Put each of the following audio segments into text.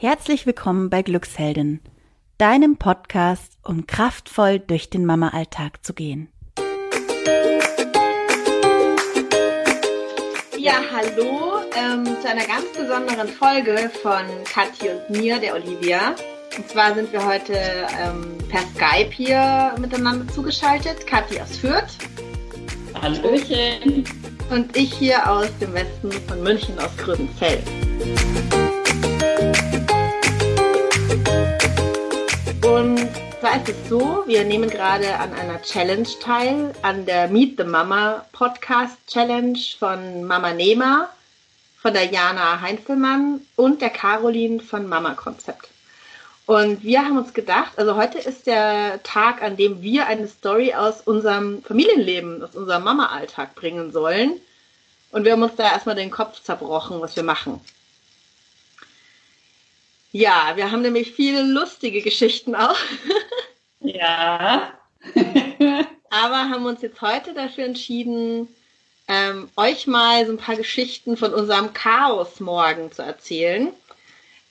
Herzlich willkommen bei Glücksheldin, deinem Podcast, um kraftvoll durch den Mama-Alltag zu gehen. Ja, hallo ähm, zu einer ganz besonderen Folge von Kathi und mir, der Olivia. Und zwar sind wir heute ähm, per Skype hier miteinander zugeschaltet. Kathi aus Fürth. Hallöchen. Und ich hier aus dem Westen von München, aus Gröbenfeld. Und zwar ist es so, wir nehmen gerade an einer Challenge teil, an der Meet the Mama Podcast Challenge von Mama Nehmer, von der Jana Heinzelmann und der Caroline von Mama Konzept. Und wir haben uns gedacht, also heute ist der Tag, an dem wir eine Story aus unserem Familienleben, aus unserem Mama-Alltag bringen sollen. Und wir haben uns da erstmal den Kopf zerbrochen, was wir machen. Ja, wir haben nämlich viele lustige Geschichten auch. Ja. Aber haben uns jetzt heute dafür entschieden, ähm, euch mal so ein paar Geschichten von unserem Chaos morgen zu erzählen.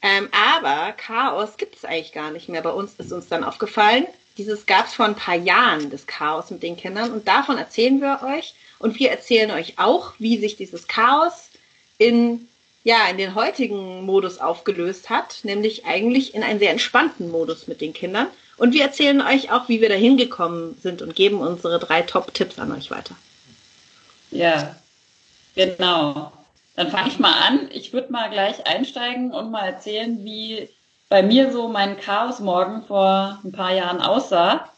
Ähm, aber Chaos gibt es eigentlich gar nicht mehr. Bei uns ist uns dann aufgefallen, dieses gab es vor ein paar Jahren, das Chaos mit den Kindern. Und davon erzählen wir euch. Und wir erzählen euch auch, wie sich dieses Chaos in ja, in den heutigen Modus aufgelöst hat, nämlich eigentlich in einen sehr entspannten Modus mit den Kindern. Und wir erzählen euch auch, wie wir da hingekommen sind und geben unsere drei Top-Tipps an euch weiter. Ja, genau. Dann fange ich mal an. Ich würde mal gleich einsteigen und mal erzählen, wie bei mir so mein Chaos morgen vor ein paar Jahren aussah.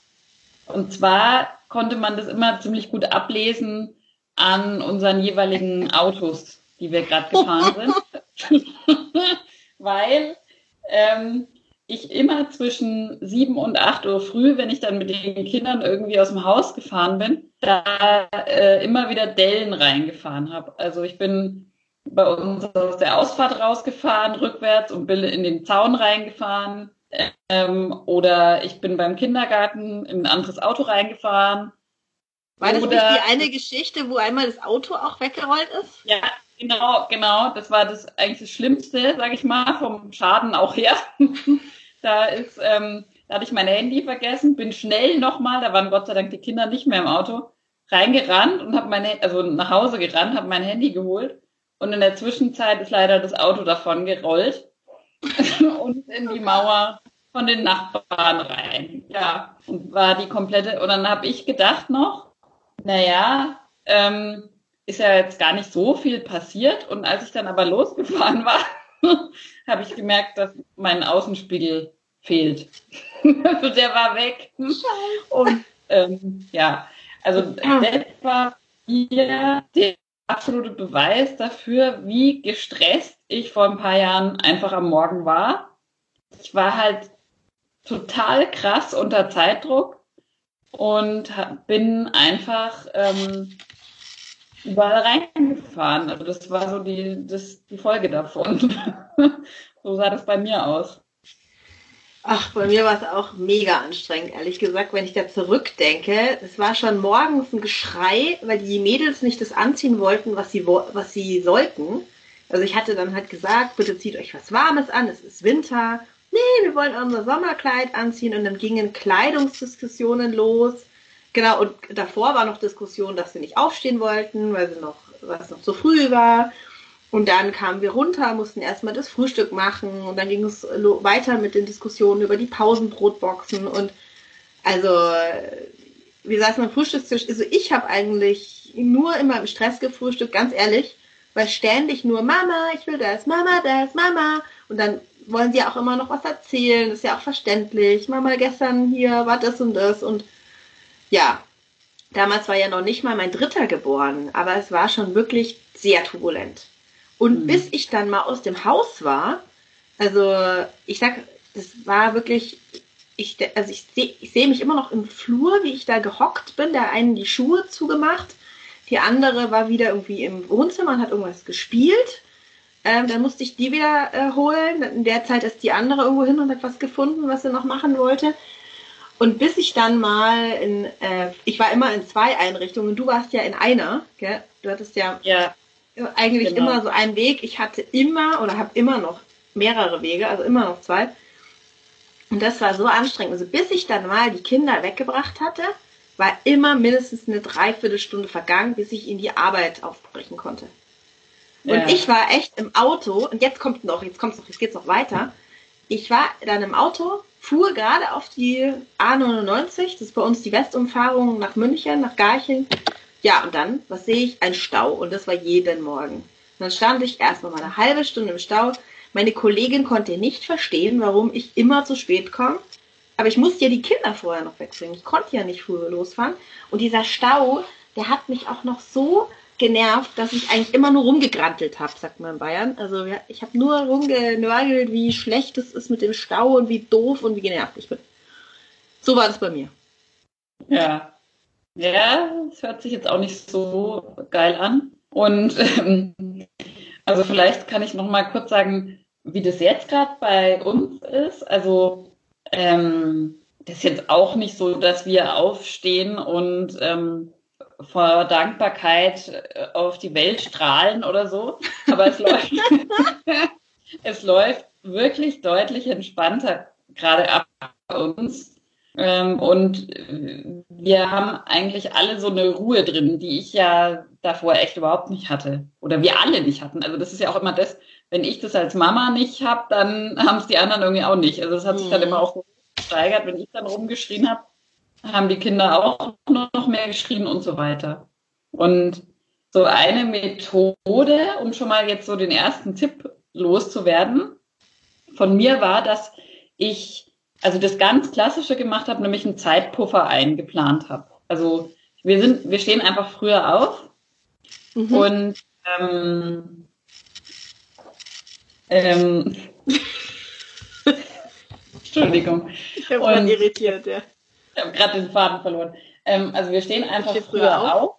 Und zwar konnte man das immer ziemlich gut ablesen an unseren jeweiligen Autos die wir gerade gefahren sind, weil ähm, ich immer zwischen sieben und acht Uhr früh, wenn ich dann mit den Kindern irgendwie aus dem Haus gefahren bin, da äh, immer wieder Dellen reingefahren habe. Also ich bin bei uns aus der Ausfahrt rausgefahren, rückwärts und bin in den Zaun reingefahren. Ähm, oder ich bin beim Kindergarten in ein anderes Auto reingefahren. War das oder, nicht die eine Geschichte, wo einmal das Auto auch weggerollt ist? Ja, Genau, genau. Das war das eigentlich das Schlimmste, sage ich mal, vom Schaden auch her. da ist, ähm, da hatte ich mein Handy vergessen, bin schnell nochmal, da waren Gott sei Dank die Kinder nicht mehr im Auto, reingerannt und habe meine, also nach Hause gerannt, habe mein Handy geholt und in der Zwischenzeit ist leider das Auto davon gerollt und in die Mauer von den Nachbarn rein. Ja, und war die komplette, und dann habe ich gedacht noch, naja, ähm, ist ja jetzt gar nicht so viel passiert. Und als ich dann aber losgefahren war, habe ich gemerkt, dass mein Außenspiegel fehlt. also der war weg. Und ähm, ja, also das war hier der absolute Beweis dafür, wie gestresst ich vor ein paar Jahren einfach am Morgen war. Ich war halt total krass unter Zeitdruck und bin einfach ähm, überall reingefahren. Also das war so die, das, die Folge davon. so sah das bei mir aus. Ach, bei mir war es auch mega anstrengend, ehrlich gesagt, wenn ich da zurückdenke. Es war schon morgens ein Geschrei, weil die Mädels nicht das anziehen wollten, was sie, was sie sollten. Also ich hatte dann halt gesagt, bitte zieht euch was Warmes an, es ist Winter. Nee, wir wollen unser Sommerkleid anziehen und dann gingen Kleidungsdiskussionen los. Genau, und davor war noch Diskussion, dass sie nicht aufstehen wollten, weil sie noch, weil es noch zu früh war. Und dann kamen wir runter, mussten erstmal das Frühstück machen und dann ging es weiter mit den Diskussionen über die Pausenbrotboxen und also wir saßen am Frühstückstisch. Also ich habe eigentlich nur immer im Stress gefrühstückt, ganz ehrlich, weil ständig nur Mama, ich will das, Mama, das, Mama. Und dann wollen sie auch immer noch was erzählen, ist ja auch verständlich. Mama, gestern hier war das und das und ja, damals war ja noch nicht mal mein Dritter geboren, aber es war schon wirklich sehr turbulent. Und mhm. bis ich dann mal aus dem Haus war, also ich sag, das war wirklich, ich, also ich sehe ich seh mich immer noch im Flur, wie ich da gehockt bin, der einen die Schuhe zugemacht, die andere war wieder irgendwie im Wohnzimmer und hat irgendwas gespielt. Ähm, dann musste ich die wieder äh, holen. In der Zeit ist die andere irgendwo hin und hat was gefunden, was sie noch machen wollte. Und bis ich dann mal in, äh, ich war immer in zwei Einrichtungen, du warst ja in einer, gell? Du hattest ja, ja eigentlich genau. immer so einen Weg. Ich hatte immer oder habe immer noch mehrere Wege, also immer noch zwei. Und das war so anstrengend. Also bis ich dann mal die Kinder weggebracht hatte, war immer mindestens eine Dreiviertelstunde vergangen, bis ich in die Arbeit aufbrechen konnte. Und ja. ich war echt im Auto, und jetzt kommt noch, jetzt kommt's noch, jetzt geht's noch weiter. Ich war dann im Auto, fuhr gerade auf die A99, das ist bei uns die Westumfahrung nach München, nach Garching. Ja, und dann, was sehe ich? Ein Stau. Und das war jeden Morgen. Und dann stand ich erst noch mal eine halbe Stunde im Stau. Meine Kollegin konnte nicht verstehen, warum ich immer zu spät komme. Aber ich musste ja die Kinder vorher noch wegbringen. Ich konnte ja nicht früher losfahren. Und dieser Stau, der hat mich auch noch so genervt, dass ich eigentlich immer nur rumgegrantelt habe, sagt man in Bayern. Also ich habe nur rumgenörgelt, wie schlecht es ist mit dem Stau und wie doof und wie genervt ich bin. So war das bei mir. Ja. Ja, es hört sich jetzt auch nicht so geil an. Und ähm, also vielleicht kann ich noch mal kurz sagen, wie das jetzt gerade bei uns ist. Also ähm, das ist jetzt auch nicht so, dass wir aufstehen und ähm, vor Dankbarkeit äh, auf die Welt strahlen oder so. Aber es läuft, es läuft wirklich deutlich entspannter gerade ab bei uns. Ähm, und wir haben eigentlich alle so eine Ruhe drin, die ich ja davor echt überhaupt nicht hatte. Oder wir alle nicht hatten. Also das ist ja auch immer das, wenn ich das als Mama nicht habe, dann haben es die anderen irgendwie auch nicht. Also es hat sich dann mhm. immer auch gesteigert, wenn ich dann rumgeschrien habe, haben die Kinder auch noch mehr geschrien und so weiter. Und so eine Methode, um schon mal jetzt so den ersten Tipp loszuwerden, von mir war, dass ich also das ganz Klassische gemacht habe, nämlich einen Zeitpuffer eingeplant habe. Also wir sind, wir stehen einfach früher auf mhm. und ähm, ähm, Entschuldigung. Ich habe irritiert, ja. Ich habe gerade den Faden verloren. Ähm, also wir stehen einfach früher, früher auf. auf.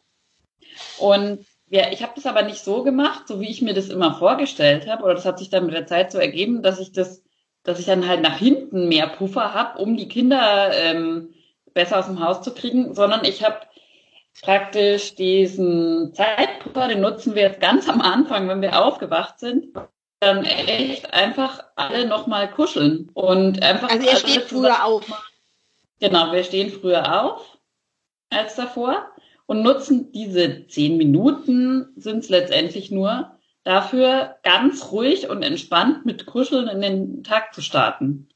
Und ja, ich habe das aber nicht so gemacht, so wie ich mir das immer vorgestellt habe. Oder das hat sich dann mit der Zeit so ergeben, dass ich das, dass ich dann halt nach hinten mehr Puffer habe, um die Kinder ähm, besser aus dem Haus zu kriegen, sondern ich habe praktisch diesen Zeitpuffer, den nutzen wir jetzt ganz am Anfang, wenn wir aufgewacht sind, dann echt einfach alle nochmal kuscheln und einfach. Also ihr steht früher auf. Genau, wir stehen früher auf als davor und nutzen diese zehn Minuten, sind es letztendlich nur, dafür ganz ruhig und entspannt mit Kuscheln in den Tag zu starten.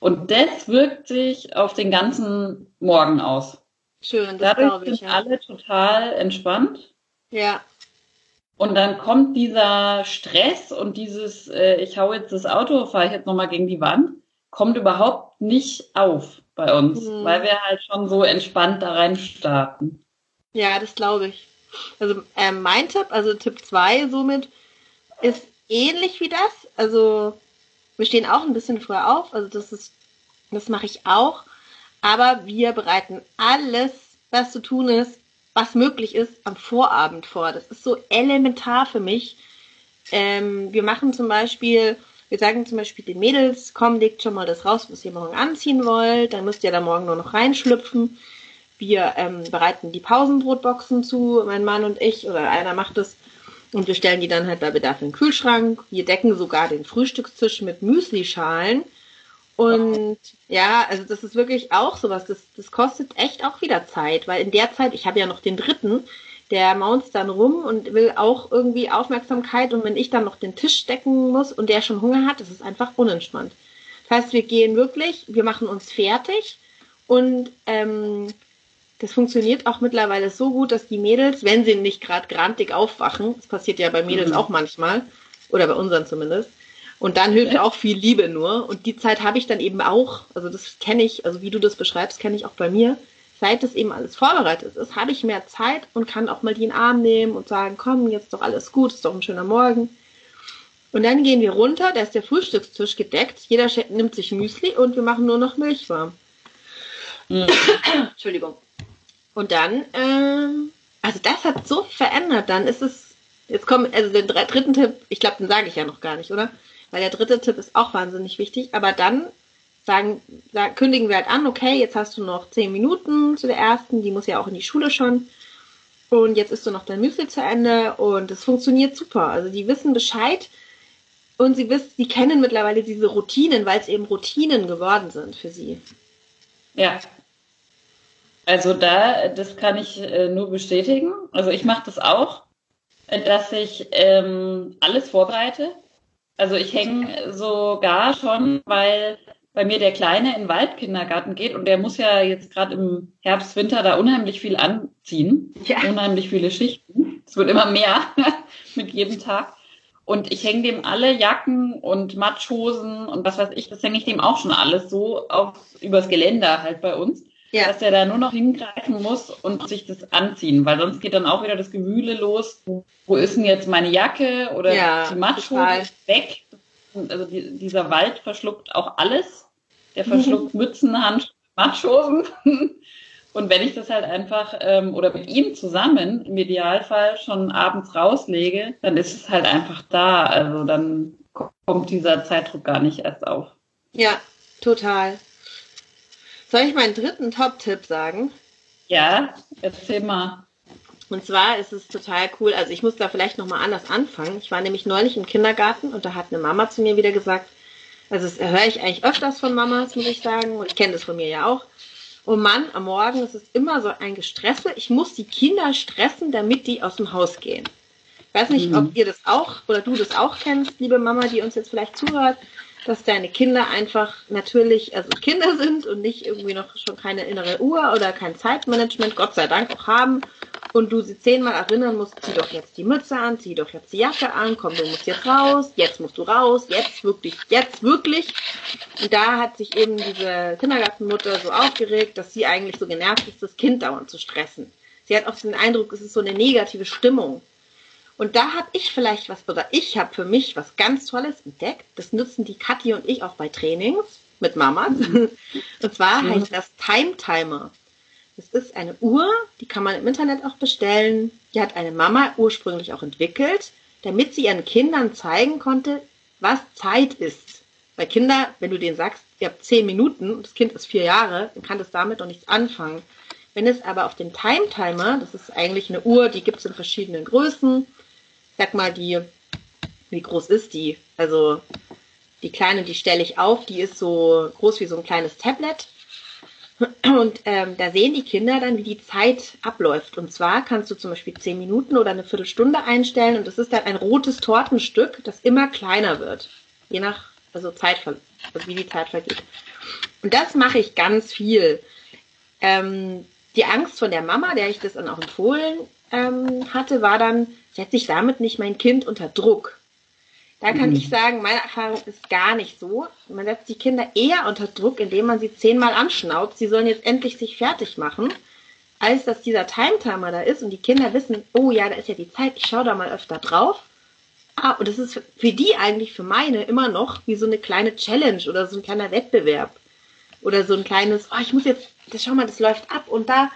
Und das wirkt sich auf den ganzen Morgen aus. Schön, das glaube ich. sind ja. alle total entspannt. Ja. Und dann kommt dieser Stress und dieses, äh, ich hau jetzt das Auto, fahre ich jetzt nochmal gegen die Wand, kommt überhaupt nicht auf bei uns, mhm. weil wir halt schon so entspannt da rein starten. Ja, das glaube ich. Also äh, mein Tipp, also Tipp 2 somit, ist ähnlich wie das. Also wir stehen auch ein bisschen früher auf, also das ist, das mache ich auch. Aber wir bereiten alles, was zu tun ist, was möglich ist, am Vorabend vor. Das ist so elementar für mich. Ähm, wir machen zum Beispiel wir sagen zum Beispiel den Mädels, komm, legt schon mal das raus, was ihr morgen anziehen wollt. Dann müsst ihr da morgen nur noch reinschlüpfen. Wir ähm, bereiten die Pausenbrotboxen zu, mein Mann und ich, oder einer macht es. Und wir stellen die dann halt bei Bedarf in den Kühlschrank. Wir decken sogar den Frühstückstisch mit Müslischalen. Und ja, also das ist wirklich auch sowas. Das, das kostet echt auch wieder Zeit, weil in der Zeit, ich habe ja noch den dritten, der maunzt dann rum und will auch irgendwie Aufmerksamkeit. Und wenn ich dann noch den Tisch decken muss und der schon Hunger hat, das ist einfach unentspannt. Das heißt, wir gehen wirklich, wir machen uns fertig und ähm, das funktioniert auch mittlerweile so gut, dass die Mädels, wenn sie nicht gerade grantig aufwachen, das passiert ja bei Mädels mhm. auch manchmal, oder bei unseren zumindest, und dann hilft ja. auch viel Liebe nur. Und die Zeit habe ich dann eben auch, also das kenne ich, also wie du das beschreibst, kenne ich auch bei mir seit das eben alles vorbereitet ist, habe ich mehr Zeit und kann auch mal die in den Arm nehmen und sagen, komm, jetzt ist doch alles gut, ist doch ein schöner Morgen. Und dann gehen wir runter, da ist der Frühstückstisch gedeckt, jeder nimmt sich Müsli und wir machen nur noch Milch warm. Mhm. Entschuldigung. Und dann, ähm, also das hat so verändert, dann ist es, jetzt kommt, also den dritten Tipp, ich glaube, den sage ich ja noch gar nicht, oder? Weil der dritte Tipp ist auch wahnsinnig wichtig, aber dann sagen, sagen, kündigen wir halt an, okay, jetzt hast du noch zehn Minuten zu der ersten, die muss ja auch in die Schule schon. Und jetzt ist du noch dein Müsli zu Ende und es funktioniert super. Also die wissen Bescheid. Und sie wissen, sie kennen mittlerweile diese Routinen, weil es eben Routinen geworden sind für sie. Ja. Also da, das kann ich äh, nur bestätigen. Also ich mache das auch, dass ich ähm, alles vorbereite. Also ich hänge sogar schon, weil bei mir der Kleine in den Waldkindergarten geht und der muss ja jetzt gerade im Herbst, Winter da unheimlich viel anziehen. Ja. Unheimlich viele Schichten. Es wird immer mehr mit jedem Tag. Und ich hänge dem alle Jacken und Matschhosen und was weiß ich, das hänge ich dem auch schon alles so auf, übers Geländer halt bei uns. Ja. Dass der da nur noch hingreifen muss und sich das anziehen, weil sonst geht dann auch wieder das Gewühle los. Wo ist denn jetzt meine Jacke oder ja, die Matschhose weg? Also die, dieser Wald verschluckt auch alles. Der verschluckt Mützen, Handschuhe, Matschhosen. Und wenn ich das halt einfach ähm, oder mit ihm zusammen im Idealfall schon abends rauslege, dann ist es halt einfach da. Also dann kommt dieser Zeitdruck gar nicht erst auf. Ja, total. Soll ich meinen dritten Top-Tipp sagen? Ja, erzähl mal. Und zwar ist es total cool. Also ich muss da vielleicht nochmal anders anfangen. Ich war nämlich neulich im Kindergarten und da hat eine Mama zu mir wieder gesagt, also das höre ich eigentlich öfters von Mamas, muss ich sagen. Und ich kenne das von mir ja auch. Oh Mann, am Morgen ist es immer so ein Gestresse. Ich muss die Kinder stressen, damit die aus dem Haus gehen. Ich weiß nicht, mhm. ob ihr das auch oder du das auch kennst, liebe Mama, die uns jetzt vielleicht zuhört, dass deine Kinder einfach natürlich, also Kinder sind und nicht irgendwie noch schon keine innere Uhr oder kein Zeitmanagement, Gott sei Dank auch haben und du sie zehnmal erinnern musst, zieh doch jetzt die Mütze an, zieh doch jetzt die Jacke an, komm, du musst jetzt raus, jetzt musst du raus, jetzt wirklich, jetzt wirklich. Und da hat sich eben diese Kindergartenmutter so aufgeregt, dass sie eigentlich so genervt ist, das Kind dauernd zu stressen. Sie hat auch den Eindruck, es ist so eine negative Stimmung. Und da habe ich vielleicht was, oder ich habe für mich was ganz Tolles entdeckt. Das nutzen die Kathi und ich auch bei Trainings mit Mamas. Und zwar heißt das Time Timer. Es ist eine Uhr, die kann man im Internet auch bestellen. Die hat eine Mama ursprünglich auch entwickelt, damit sie ihren Kindern zeigen konnte, was Zeit ist. Weil Kinder, wenn du denen sagst, ihr habt zehn Minuten und das Kind ist vier Jahre, dann kann das damit noch nichts anfangen. Wenn es aber auf dem Time Timer, das ist eigentlich eine Uhr, die gibt es in verschiedenen Größen. Sag mal, die, wie groß ist die? Also die kleine, die stelle ich auf, die ist so groß wie so ein kleines Tablet. Und ähm, da sehen die Kinder dann, wie die Zeit abläuft. Und zwar kannst du zum Beispiel zehn Minuten oder eine Viertelstunde einstellen und das ist dann ein rotes Tortenstück, das immer kleiner wird. Je nach, also Zeit, also wie die Zeit vergeht. Und das mache ich ganz viel. Ähm, die Angst von der Mama, der ich das dann auch empfohlen ähm, hatte, war dann, setze ich damit nicht mein Kind unter Druck. Da kann mhm. ich sagen, meine Erfahrung ist gar nicht so. Man setzt die Kinder eher unter Druck, indem man sie zehnmal anschnaubt. Sie sollen jetzt endlich sich fertig machen, als dass dieser Timetimer da ist und die Kinder wissen, oh ja, da ist ja die Zeit, ich schaue da mal öfter drauf. Ah, und das ist für die eigentlich, für meine, immer noch wie so eine kleine Challenge oder so ein kleiner Wettbewerb. Oder so ein kleines, oh, ich muss jetzt, das schau mal, das läuft ab und da.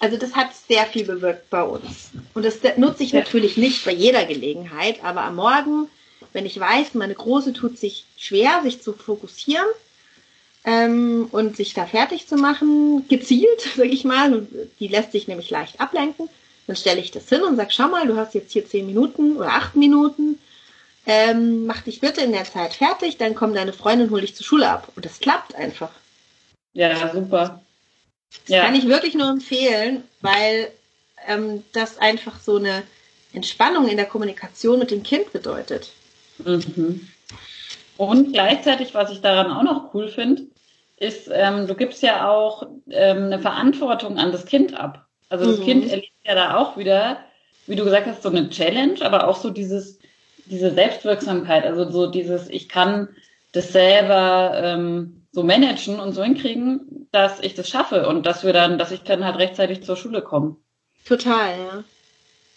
Also das hat sehr viel bewirkt bei uns. Und das nutze ich natürlich nicht bei jeder Gelegenheit, aber am Morgen wenn ich weiß, meine Große tut sich schwer, sich zu fokussieren ähm, und sich da fertig zu machen, gezielt, sage ich mal, die lässt sich nämlich leicht ablenken, dann stelle ich das hin und sage, schau mal, du hast jetzt hier zehn Minuten oder acht Minuten, ähm, mach dich bitte in der Zeit fertig, dann kommt deine Freundin, hol dich zur Schule ab. Und das klappt einfach. Ja, super. Ja. Kann ich wirklich nur empfehlen, weil ähm, das einfach so eine Entspannung in der Kommunikation mit dem Kind bedeutet. Mhm. Und gleichzeitig, was ich daran auch noch cool finde, ist, ähm, du gibst ja auch ähm, eine Verantwortung an das Kind ab. Also das mhm. Kind erlebt ja da auch wieder, wie du gesagt hast, so eine Challenge, aber auch so dieses, diese Selbstwirksamkeit, also so dieses, ich kann das selber ähm, so managen und so hinkriegen, dass ich das schaffe und dass wir dann, dass ich dann halt rechtzeitig zur Schule komme. Total,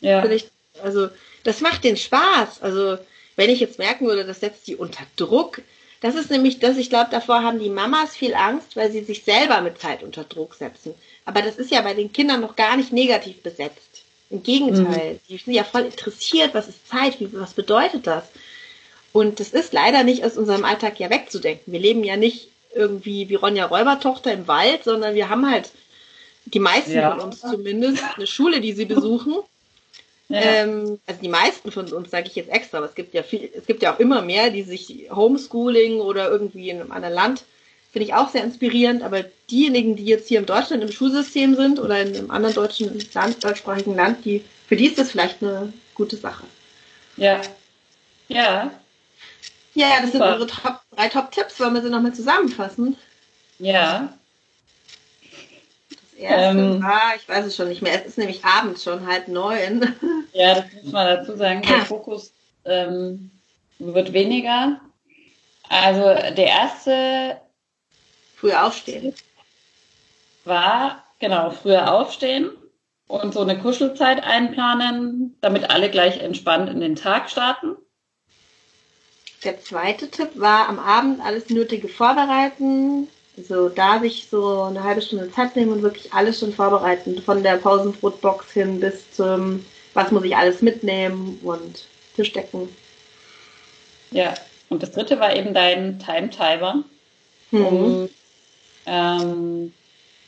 ja. Ja. Ich, also das macht den Spaß. Also wenn ich jetzt merken würde, das setzt die unter Druck, das ist nämlich das, ich glaube, davor haben die Mamas viel Angst, weil sie sich selber mit Zeit unter Druck setzen. Aber das ist ja bei den Kindern noch gar nicht negativ besetzt. Im Gegenteil, mhm. die sind ja voll interessiert, was ist Zeit, wie, was bedeutet das? Und das ist leider nicht aus unserem Alltag ja wegzudenken. Wir leben ja nicht irgendwie wie Ronja Räubertochter im Wald, sondern wir haben halt, die meisten ja. von uns zumindest, eine Schule, die sie besuchen Ja. Ähm, also die meisten von uns, sage ich jetzt extra, aber es gibt ja viel, es gibt ja auch immer mehr, die sich Homeschooling oder irgendwie in einem anderen Land, finde ich auch sehr inspirierend, aber diejenigen, die jetzt hier in Deutschland im Schulsystem sind oder in einem anderen deutschen Land, deutschsprachigen Land, die, für die ist das vielleicht eine gute Sache. Ja. Ja. Ja, das Super. sind unsere Top, drei Top-Tipps. Wollen wir sie nochmal zusammenfassen? Ja. Das erste ähm, war, ich weiß es schon nicht mehr, es ist nämlich abends schon, halb neun. Ja, das muss man dazu sagen. Der Fokus ähm, wird weniger. Also der erste. Früher aufstehen. War, genau, früher aufstehen und so eine Kuschelzeit einplanen, damit alle gleich entspannt in den Tag starten. Der zweite Tipp war am Abend alles Nötige vorbereiten. Also da sich so eine halbe Stunde Zeit nehmen und wirklich alles schon vorbereiten. Von der Pausenbrotbox hin bis zum, was muss ich alles mitnehmen und Tisch decken. Ja, und das dritte war eben dein Time-Timer, mhm. um, ähm,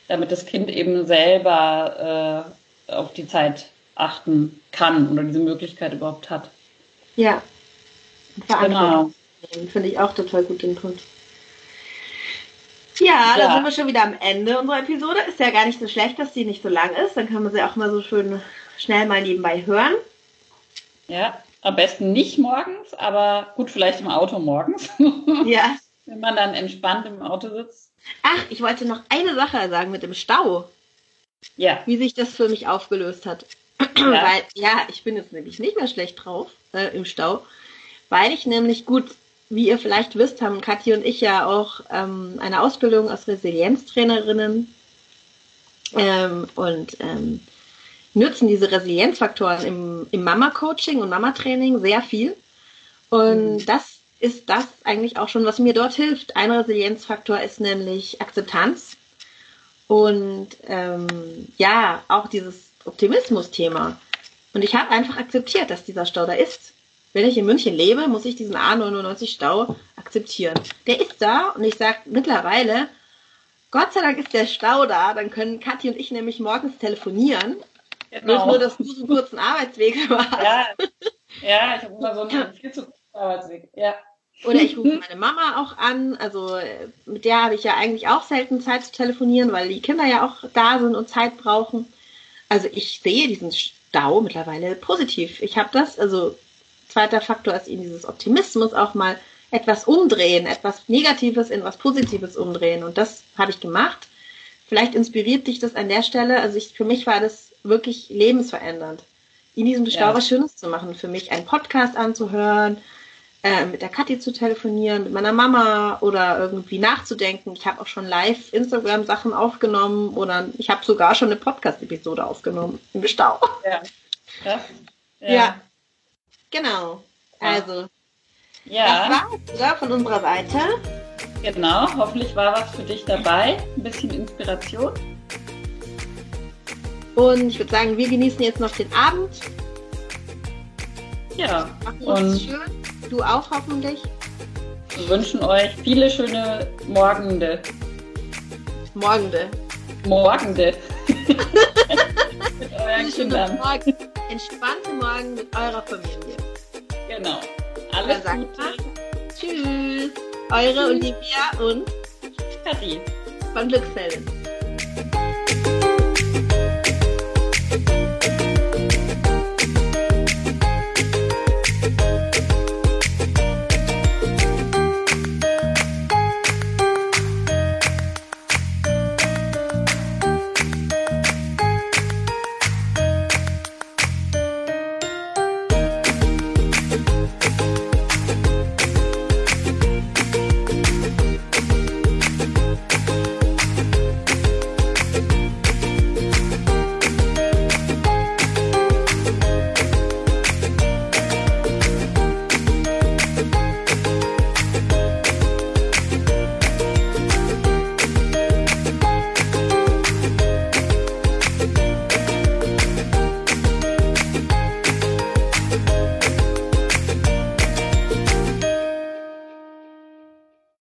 damit das Kind eben selber äh, auf die Zeit achten kann oder diese Möglichkeit überhaupt hat. Ja, genau. Finde ich auch total gut den Punkt. Ja, ja, da sind wir schon wieder am Ende unserer Episode. Ist ja gar nicht so schlecht, dass die nicht so lang ist. Dann kann man sie auch mal so schön schnell mal nebenbei hören. Ja, am besten nicht morgens, aber gut, vielleicht im Auto morgens. Ja. Wenn man dann entspannt im Auto sitzt. Ach, ich wollte noch eine Sache sagen mit dem Stau. Ja. Wie sich das für mich aufgelöst hat. Ja. Weil, ja, ich bin jetzt nämlich nicht mehr schlecht drauf äh, im Stau weil ich nämlich gut, wie ihr vielleicht wisst, haben Kathi und ich ja auch ähm, eine Ausbildung als Resilienztrainerinnen ähm, und ähm, nutzen diese Resilienzfaktoren im, im Mama-Coaching und Mama-Training sehr viel. Und mhm. das ist das eigentlich auch schon, was mir dort hilft. Ein Resilienzfaktor ist nämlich Akzeptanz und ähm, ja, auch dieses Optimismus-Thema. Und ich habe einfach akzeptiert, dass dieser Stau da ist wenn ich in München lebe, muss ich diesen A99 Stau akzeptieren. Der ist da und ich sage mittlerweile, Gott sei Dank ist der Stau da, dann können Kathi und ich nämlich morgens telefonieren. Genau. Nur, dass du so einen kurzen Arbeitsweg hast. Ja, ja ich habe immer so einen viel zu kurzen Arbeitsweg. Ja. Oder ich rufe meine Mama auch an. Also mit der habe ich ja eigentlich auch selten Zeit zu telefonieren, weil die Kinder ja auch da sind und Zeit brauchen. Also ich sehe diesen Stau mittlerweile positiv. Ich habe das, also Zweiter Faktor ist eben dieses Optimismus auch mal etwas umdrehen, etwas Negatives in was Positives umdrehen. Und das habe ich gemacht. Vielleicht inspiriert dich das an der Stelle. Also ich, für mich war das wirklich lebensverändernd, in diesem Stau ja. was Schönes zu machen. Für mich einen Podcast anzuhören, äh, mit der Kathi zu telefonieren, mit meiner Mama oder irgendwie nachzudenken. Ich habe auch schon live Instagram-Sachen aufgenommen oder ich habe sogar schon eine Podcast-Episode aufgenommen im Stau. Ja. ja. ja. ja. Genau. Also, ja. das war's oder, von unserer Seite. Genau, hoffentlich war was für dich dabei. Ein bisschen Inspiration. Und ich würde sagen, wir genießen jetzt noch den Abend. Ja. Machen und schön. Du auch hoffentlich. Wir wünschen euch viele schöne Morgende. Morgende. Morgende. mit euren Kindern. Morgen. Entspannte Morgen mit eurer Familie. Genau. Alles Gute. Tschüss. Eure Olivia und Kathi von Glücksfelden.